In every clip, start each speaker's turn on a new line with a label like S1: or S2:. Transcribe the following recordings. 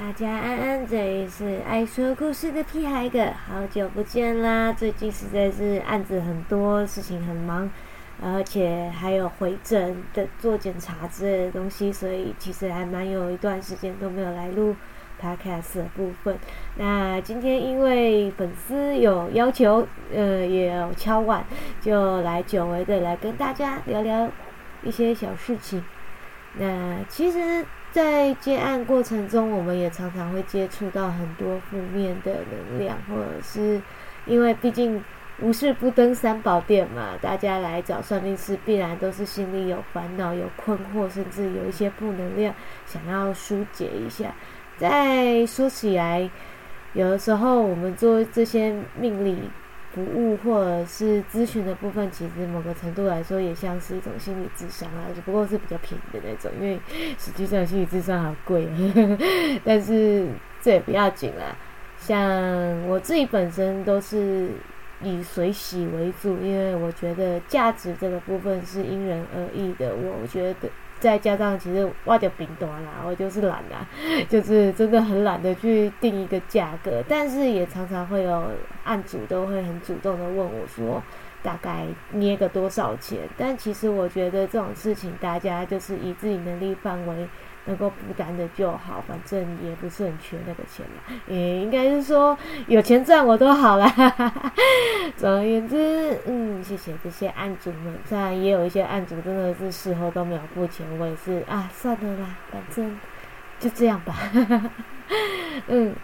S1: 大家安安，这里是爱说故事的屁孩哥，好久不见啦！最近实在是案子很多，事情很忙，而且还有回诊的做检查之类的东西，所以其实还蛮有一段时间都没有来录 podcast 的部分。那今天因为粉丝有要求，呃，也有敲碗，就来久违的来跟大家聊聊一些小事情。那其实。在接案过程中，我们也常常会接触到很多负面的能量，或者是因为毕竟无事不登三宝殿嘛，大家来找算命师，必然都是心里有烦恼、有困惑，甚至有一些负能量，想要疏解一下。再说起来，有的时候我们做这些命理。服务或者是咨询的部分，其实某个程度来说，也像是一种心理智商啊，只不过是比较便宜的那种，因为实际上心理智商好贵，但是这也不要紧啦。像我自己本身都是以水洗为主，因为我觉得价值这个部分是因人而异的。我觉得。再加上，其实挖点饼短啦，我就是懒啦，就是真的很懒得去定一个价格。但是也常常会有案主都会很主动的问我说，大概捏个多少钱？但其实我觉得这种事情，大家就是以自己能力范围。能够负担的就好，反正也不是很缺那个钱嘛。也应该是说有钱赚我都好啦。总而言之，嗯，谢谢这些案主们。虽然也有一些案主真的是事后都没有付钱，我也是啊，算了啦，反正就这样吧。嗯，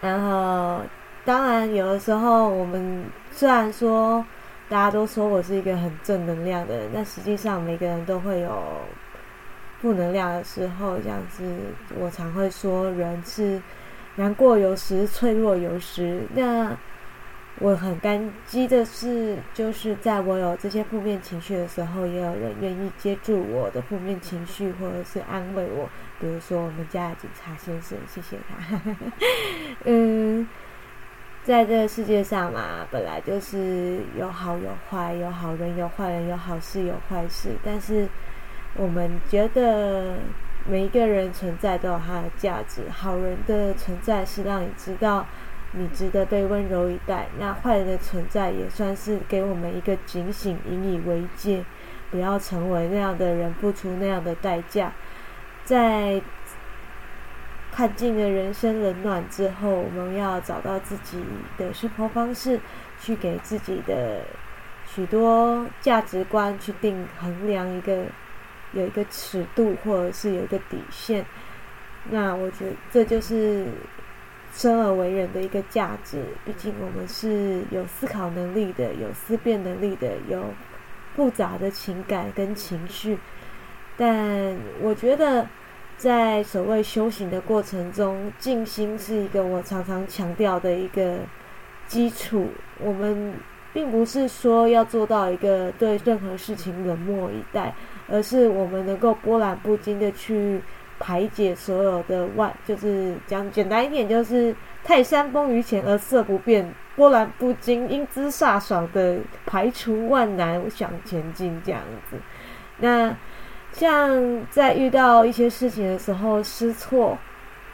S1: 然后当然有的时候我们虽然说大家都说我是一个很正能量的人，但实际上每个人都会有。负能量的时候，这样子，我常会说，人是难过有时，脆弱有时。那我很感激的是，就是在我有这些负面情绪的时候，也有人愿意接住我的负面情绪，或者是安慰我。比如说我们家的警察先生，谢谢他。嗯，在这个世界上嘛，本来就是有好有坏，有好人有坏人，有好事有坏事，但是。我们觉得每一个人存在都有他的价值。好人的存在是让你知道你值得被温柔以待，那坏人的存在也算是给我们一个警醒，引以为戒，不要成为那样的人，付出那样的代价。在看尽了人生冷暖之后，我们要找到自己的生活方式，去给自己的许多价值观去定衡量一个。有一个尺度，或者是有一个底线，那我觉得这就是生而为人的一个价值。毕竟我们是有思考能力的，有思辨能力的，有复杂的情感跟情绪。但我觉得，在所谓修行的过程中，静心是一个我常常强调的一个基础。我们并不是说要做到一个对任何事情冷漠以待。而是我们能够波澜不惊的去排解所有的万，就是讲简单一点，就是泰山崩于前而色不变，波澜不惊，英姿飒爽的排除万难向前进这样子。那像在遇到一些事情的时候，失措、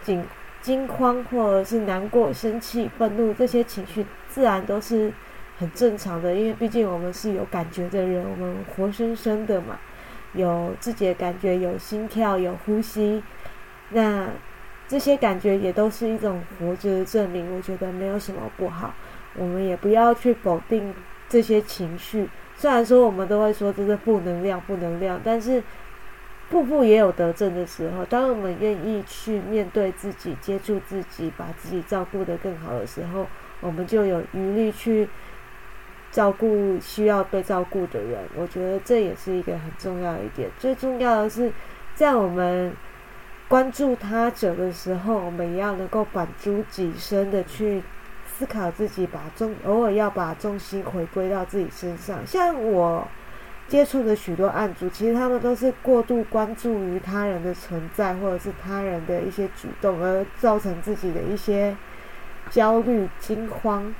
S1: 惊惊慌，或者是难过、生气、愤怒这些情绪，自然都是很正常的，因为毕竟我们是有感觉的人，我们活生生的嘛。有自己的感觉，有心跳，有呼吸，那这些感觉也都是一种活着的证明。我觉得没有什么不好，我们也不要去否定这些情绪。虽然说我们都会说这是负能量，负能量，但是瀑布也有得正的时候。当我们愿意去面对自己，接触自己，把自己照顾得更好的时候，我们就有余力去。照顾需要被照顾的人，我觉得这也是一个很重要的一点。最重要的是，在我们关注他者的时候，我们也要能够反诸己身的去思考自己，把重偶尔要把重心回归到自己身上。像我接触的许多案主，其实他们都是过度关注于他人的存在，或者是他人的一些举动，而造成自己的一些焦虑、惊慌。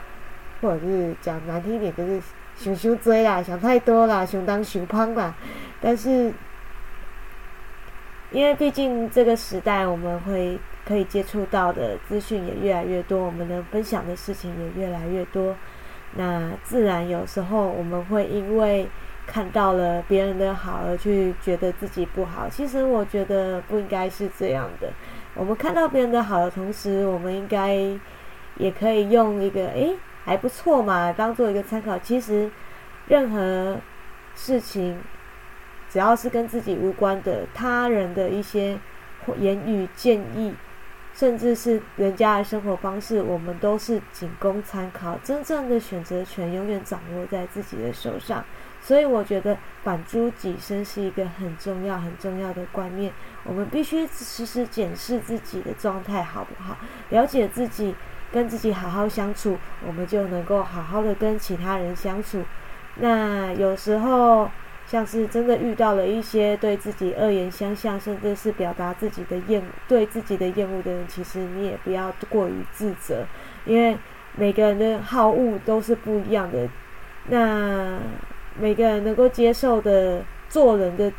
S1: 或者是讲难听点，就是想想追啦，想太多啦，想当熊胖啦。但是因为毕竟这个时代，我们会可以接触到的资讯也越来越多，我们能分享的事情也越来越多。那自然有时候我们会因为看到了别人的好而去觉得自己不好。其实我觉得不应该是这样的。我们看到别人的好的同时，我们应该也可以用一个“诶还不错嘛”当做一个参考。其实任何事情。只要是跟自己无关的他人的一些言语建议，甚至是人家的生活方式，我们都是仅供参考。真正的选择权永远掌握在自己的手上。所以，我觉得反诸己身是一个很重要、很重要的观念。我们必须时时检视自己的状态好不好，了解自己，跟自己好好相处，我们就能够好好的跟其他人相处。那有时候。像是真的遇到了一些对自己恶言相向，甚至是表达自己的厌对自己的厌恶的人，其实你也不要过于自责，因为每个人的好恶都是不一样的。那每个人能够接受的做人的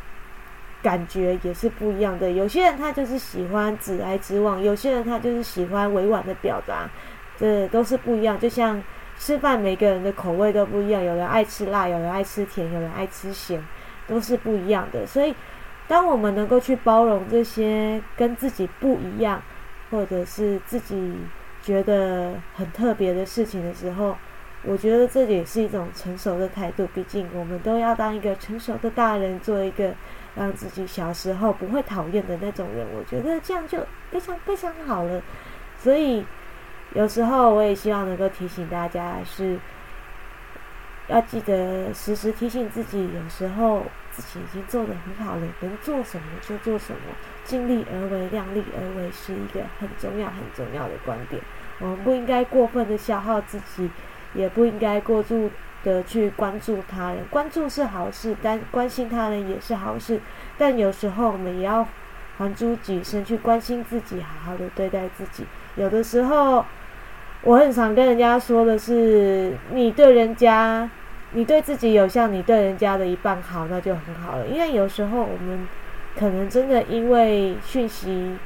S1: 感觉也是不一样的。有些人他就是喜欢直来直往，有些人他就是喜欢委婉的表达，这都是不一样。就像。吃饭每个人的口味都不一样，有人爱吃辣，有人爱吃甜，有人爱吃咸，都是不一样的。所以，当我们能够去包容这些跟自己不一样，或者是自己觉得很特别的事情的时候，我觉得这也是一种成熟的态度。毕竟，我们都要当一个成熟的大人，做一个让自己小时候不会讨厌的那种人。我觉得这样就非常非常好了。所以。有时候我也希望能够提醒大家，是要记得时时提醒自己，有时候自己已经做得很好了，能做什么就做什么，尽力而为、量力而为是一个很重要、很重要的观点。我们不应该过分的消耗自己，也不应该过度的去关注他人。关注是好事，但关心他人也是好事。但有时候我们也要还珠己身，去关心自己，好好的对待自己。有的时候。我很常跟人家说的是，你对人家，你对自己有像你对人家的一半好，那就很好了。因为有时候我们可能真的因为讯息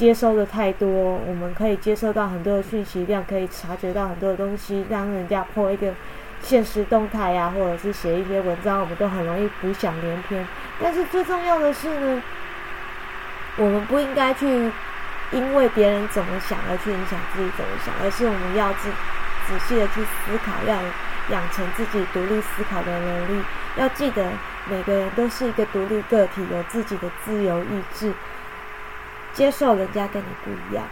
S1: 接收的太多，我们可以接收到很多的讯息量，可以察觉到很多的东西，让人家破一个现实动态呀，或者是写一些文章，我们都很容易浮想联翩。但是最重要的是呢，我们不应该去。因为别人怎么想而去影响自己怎么想，而是我们要仔仔细的去思考，要养成自己独立思考的能力。要记得，每个人都是一个独立个体，有自己的自由意志。接受人家跟你不一样，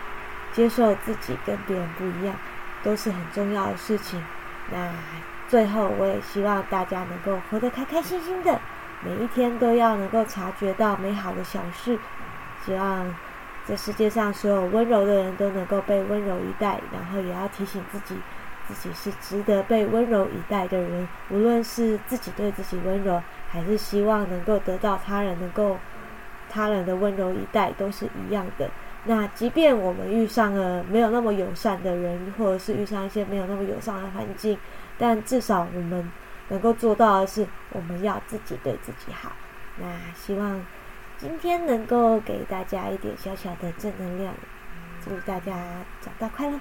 S1: 接受自己跟别人不一样，都是很重要的事情。那最后，我也希望大家能够活得开开心心的，每一天都要能够察觉到美好的小事。希望。这世界上所有温柔的人都能够被温柔以待，然后也要提醒自己，自己是值得被温柔以待的人。无论是自己对自己温柔，还是希望能够得到他人能够他人的温柔以待，都是一样的。那即便我们遇上了没有那么友善的人，或者是遇上一些没有那么友善的环境，但至少我们能够做到的是，我们要自己对自己好。那希望。今天能够给大家一点小小的正能量，祝大家长大快乐。